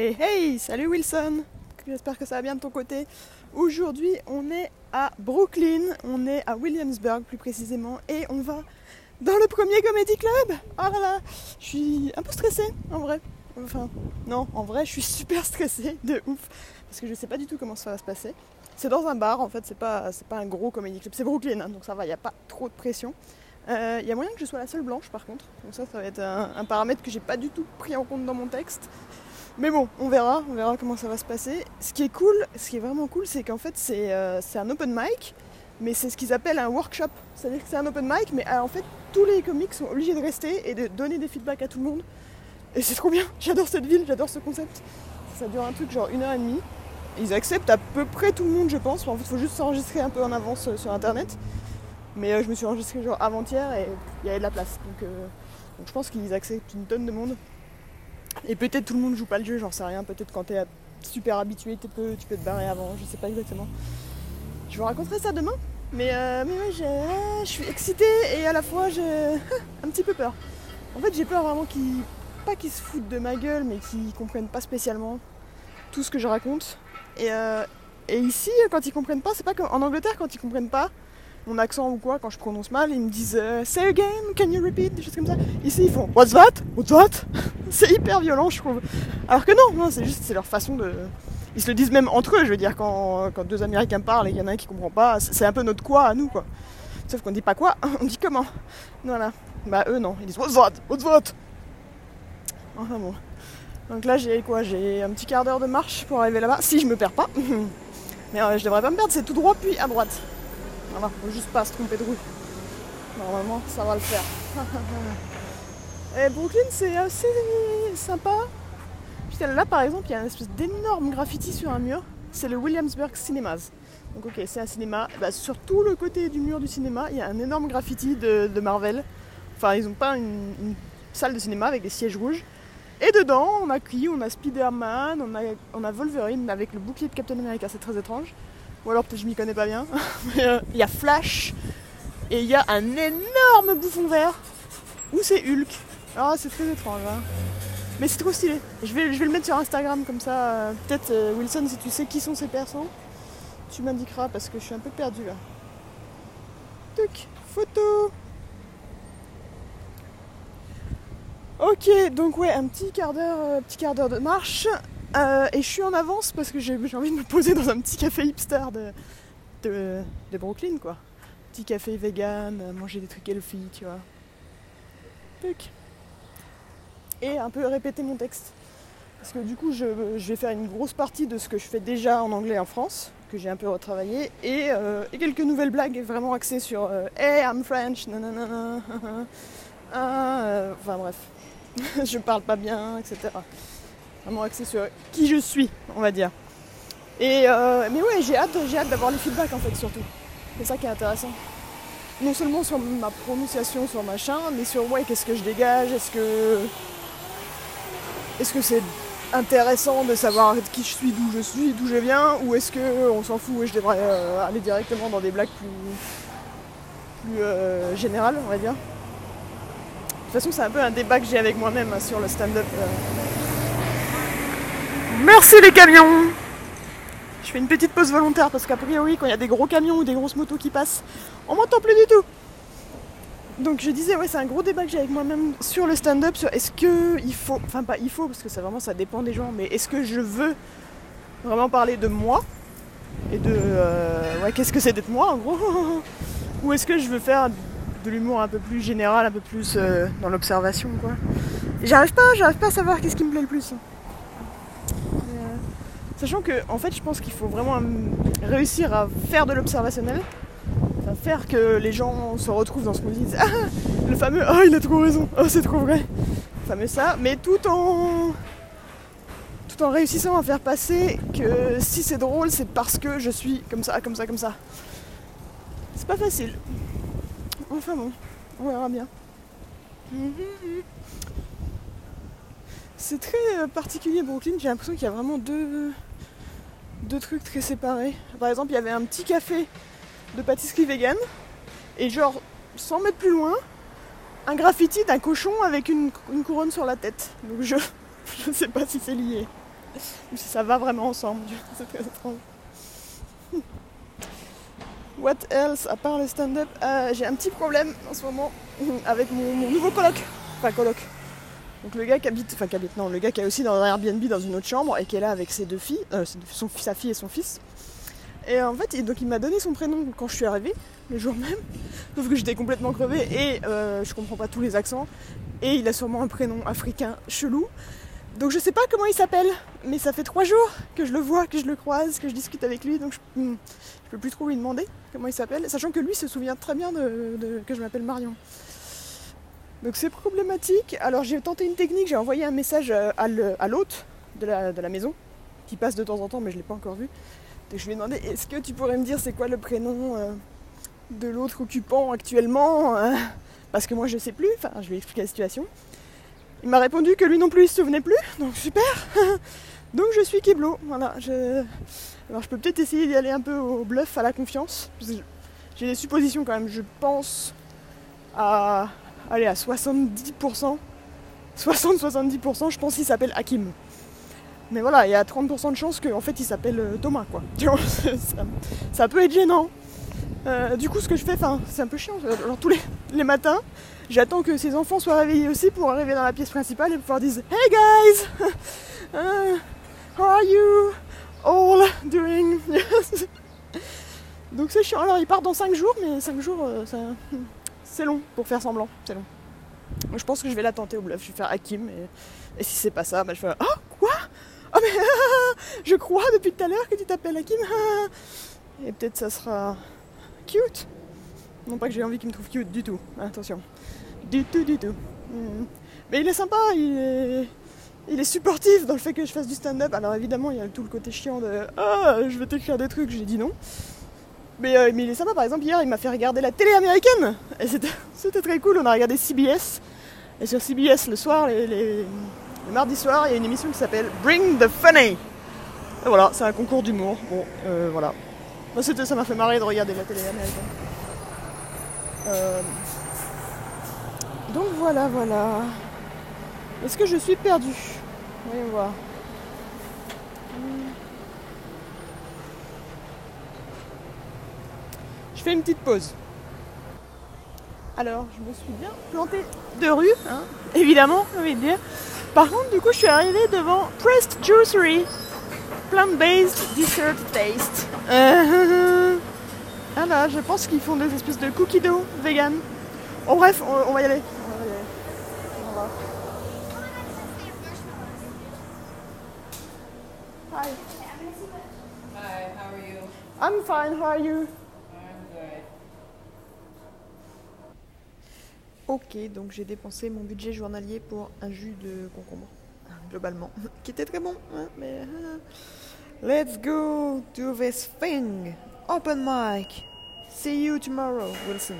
Hey hey, salut Wilson J'espère que ça va bien de ton côté. Aujourd'hui, on est à Brooklyn, on est à Williamsburg plus précisément, et on va dans le premier Comedy Club Oh là là Je suis un peu stressée, en vrai. Enfin, non, en vrai, je suis super stressée, de ouf, parce que je sais pas du tout comment ça va se passer. C'est dans un bar, en fait, c'est pas, pas un gros Comedy Club, c'est Brooklyn, hein, donc ça va, il n'y a pas trop de pression. Il euh, y a moyen que je sois la seule blanche par contre, donc ça, ça va être un, un paramètre que j'ai pas du tout pris en compte dans mon texte. Mais bon, on verra, on verra comment ça va se passer. Ce qui est cool, ce qui est vraiment cool, c'est qu'en fait c'est euh, un open mic, mais c'est ce qu'ils appellent un workshop. C'est-à-dire que c'est un open mic, mais euh, en fait tous les comics sont obligés de rester et de donner des feedbacks à tout le monde. Et c'est trop bien, j'adore cette ville, j'adore ce concept. Ça dure un truc genre une heure et demie. Ils acceptent à peu près tout le monde, je pense. En fait, il faut juste s'enregistrer un peu en avance euh, sur internet. Mais je me suis enregistré genre avant-hier et il y avait de la place. Donc, donc je pense qu'ils acceptent une tonne de monde. Et peut-être tout le monde joue pas le jeu, j'en sais rien. Peut-être quand t'es super habitué, tu peux, te barrer avant, je sais pas exactement. Je vous raconterai ça demain. Mais, euh, mais ouais, je suis excitée et à la fois j'ai un petit peu peur. En fait, j'ai peur vraiment qu'ils, pas qu'ils se foutent de ma gueule, mais qu'ils comprennent pas spécialement tout ce que je raconte. Et, euh, et ici, quand ils comprennent pas, c'est pas comme en Angleterre, quand ils comprennent pas, mon accent ou quoi, quand je prononce mal, ils me disent euh, Say again, can you repeat Des choses comme ça. Ici, ils font What's that? What's that? C'est hyper violent, je trouve. Alors que non, c'est juste, c'est leur façon de. Ils se le disent même entre eux, je veux dire, quand, quand deux Américains parlent et qu'il y en a un qui comprend pas, c'est un peu notre quoi à nous, quoi. Sauf qu'on dit pas quoi, on dit comment. Voilà. Bah, eux, non. Ils disent What's that? What's that? Enfin bon. Donc là, j'ai quoi? J'ai un petit quart d'heure de marche pour arriver là-bas, si je me perds pas. Mais euh, je devrais pas me perdre, c'est tout droit puis à droite. Voilà, faut juste pas se tromper de rue. Normalement, ça va le faire. Et Brooklyn, c'est assez sympa. Putain, là, par exemple, il y a une espèce d'énorme graffiti sur un mur. C'est le Williamsburg Cinemas. Donc, ok, c'est un cinéma. Bah, sur tout le côté du mur du cinéma, il y a un énorme graffiti de, Marvel. Enfin, ils ont pas une, salle de cinéma avec des sièges rouges. Et dedans, on a qui On a Spider-Man, on a, on a Wolverine avec le bouclier de Captain America, c'est très étrange. Ou alors peut-être je m'y connais pas bien. Euh, il y a Flash et il y a un énorme bouffon vert où c'est Hulk. Ah c'est très étrange. Hein. Mais c'est trop stylé. Je vais, le mettre sur Instagram comme ça. Euh, peut-être euh, Wilson si tu sais qui sont ces persos, tu m'indiqueras parce que je suis un peu perdue là. Tuc, photo. Ok, donc ouais, un petit quart d'heure, petit quart d'heure de marche. Euh, et je suis en avance parce que j'ai envie de me poser dans un petit café hipster de, Brooklyn, quoi. Petit café vegan, manger des trucs healthy, tu vois. Et un peu répéter mon texte. Parce que du coup, je, vais faire une grosse partie de ce que je fais déjà en anglais en France, que j'ai un peu retravaillé, et, euh, quelques nouvelles blagues vraiment axées sur euh, Hey, I'm French, nanana, ah, enfin bref, je parle pas bien, etc vraiment axé sur qui je suis, on va dire. Et euh, mais ouais, j'ai hâte, j'ai hâte d'avoir les feedbacks en fait surtout. C'est ça qui est intéressant. Non seulement sur ma prononciation, sur machin, mais sur ouais, qu'est-ce que je dégage, est-ce que est-ce que c'est intéressant de savoir qui je suis, d'où je suis, d'où je viens, ou est-ce que on s'en fout et je devrais euh, aller directement dans des blagues plus, plus euh, générales, on va dire. De toute façon, c'est un peu un débat que j'ai avec moi-même hein, sur le stand-up. Merci les camions Je fais une petite pause volontaire parce qu'a priori quand il y a des gros camions ou des grosses motos qui passent, on m'entend plus du tout. Donc je disais ouais c'est un gros débat que j'ai avec moi-même sur le stand-up sur est-ce que il faut, enfin pas il faut parce que ça vraiment ça dépend des gens, mais est-ce que je veux vraiment parler de moi et de euh, ouais qu'est-ce que c'est d'être moi en gros? Ou est-ce que je veux faire de l'humour un peu plus général, un peu plus euh, dans l'observation quoi? J'arrive pas, j'arrive pas à savoir qu'est-ce qui me plaît le plus. Sachant que, en fait, je pense qu'il faut vraiment réussir à faire de l'observationnel, à faire que les gens se retrouvent dans ce qu'on dit, ah, le fameux Ah, il a trop raison, oh, c'est trop vrai, le fameux ça, mais tout en tout en réussissant à faire passer que si c'est drôle, c'est parce que je suis comme ça, comme ça, comme ça. C'est pas facile. Enfin bon, on verra bien. C'est très particulier Brooklyn, j'ai l'impression qu'il y a vraiment deux, deux trucs très séparés. Par exemple, il y avait un petit café de pâtisserie vegan et genre 100 mètres plus loin, un graffiti d'un cochon avec une, couronne sur la tête. Donc je ne sais pas si c'est lié. Ou si ça va vraiment ensemble. C'est très étrange. What else à part le stand-up? Euh, J'ai un petit problème en ce moment avec mon, nouveau coloc. Enfin, coloc. Donc le gars qui habite, enfin qui habite, non, le gars qui est aussi dans un Airbnb dans une autre chambre et qui est là avec ses deux filles, euh, sa fille et son fils. Et en fait, donc il m'a donné son prénom quand je suis arrivée, le jour même. Sauf que j'étais complètement crevée et euh, je comprends pas tous les accents. Et il a sûrement un prénom africain chelou. Donc je sais pas comment il s'appelle, mais ça fait trois jours que je le vois, que je le croise, que je discute avec lui, donc je, hmm, peux plus trop lui demander comment il s'appelle, sachant que lui se souvient très bien de- que je m'appelle Marion. Donc c'est problématique. Alors j'ai tenté une technique, j'ai envoyé un message euh, à l'hôte de la, maison, qui passe de temps en temps, mais je l'ai pas encore vu. Donc je lui ai demandé, est-ce que tu pourrais me dire c'est quoi le prénom euh, de l'autre occupant actuellement euh, Parce que moi je sais plus, enfin je lui ai expliqué la situation. Il m'a répondu que lui non plus il se souvenait plus, donc super Donc je suis Kiblo, voilà. Alors je peux peut-être essayer d'y aller un peu au bluff, à la confiance. J'ai des suppositions quand même, je pense à... Allez, à 70%. 60-70%, je pense qu'il s'appelle Hakim. Mais voilà, il y a 30% de chances qu'en fait il s'appelle euh, Thomas, quoi. Ça, peut être gênant. Euh, du coup, ce que je fais, c'est un peu chiant. Alors, tous les, matins, j'attends que ses enfants soient réveillés aussi pour arriver dans la pièce principale et pouvoir dire Hey guys! Uh, how are you all doing? Donc c'est chiant. Alors, il part dans 5 jours, mais 5 jours, euh, ça- c'est long pour faire semblant. C'est long. Je pense que je vais la tenter au bluff. Je vais faire Hakim et, et si c'est pas ça, bah, je vais faire Oh, quoi? Oh, mais je crois depuis tout à l'heure que tu t'appelles Hakim. Et peut-être ça sera cute. Non pas que j'ai envie qu'il me trouve cute du tout. Attention. Du tout, du tout. Hmm. Mais il est sympa, il est, il est supportif dans le fait que je fasse du stand-up. Alors évidemment, il y a tout le côté chiant de Ah, je vais t'écrire des trucs, j'ai dit non. Mais, euh, mais il est sympa, par exemple, hier il m'a fait regarder la télé américaine. Et c'était très cool, on a regardé CBS. Et sur CBS, le soir, le mardi soir, il y a une émission qui s'appelle Bring the Funny. Et voilà, c'est un concours d'humour. Bon, euh, voilà. Moi, ça m'a fait marrer de regarder la télé américaine. Euh, Donc voilà, voilà. Est-ce que je suis perdue? Voyons voir. Je fais une petite pause. Alors, je me suis bien plantée de rue, hein, évidemment, j'ai envie de dire. Par contre, du coup, je suis arrivée devant Pressed Juicery. Plant-based dessert taste. Euh, ah là, je pense qu'ils font des espèces de cookies dough vegan. Oh bref, on, on va y aller. On va y aller. On va. Hi, Hi, how are you? I'm fine, how are you? I'm good. Ok, donc j'ai dépensé mon budget journalier pour un jus de concombre, globalement, qui était très bon, hein, euh, Let's go to this thing. Open mic. See you tomorrow, Wilson.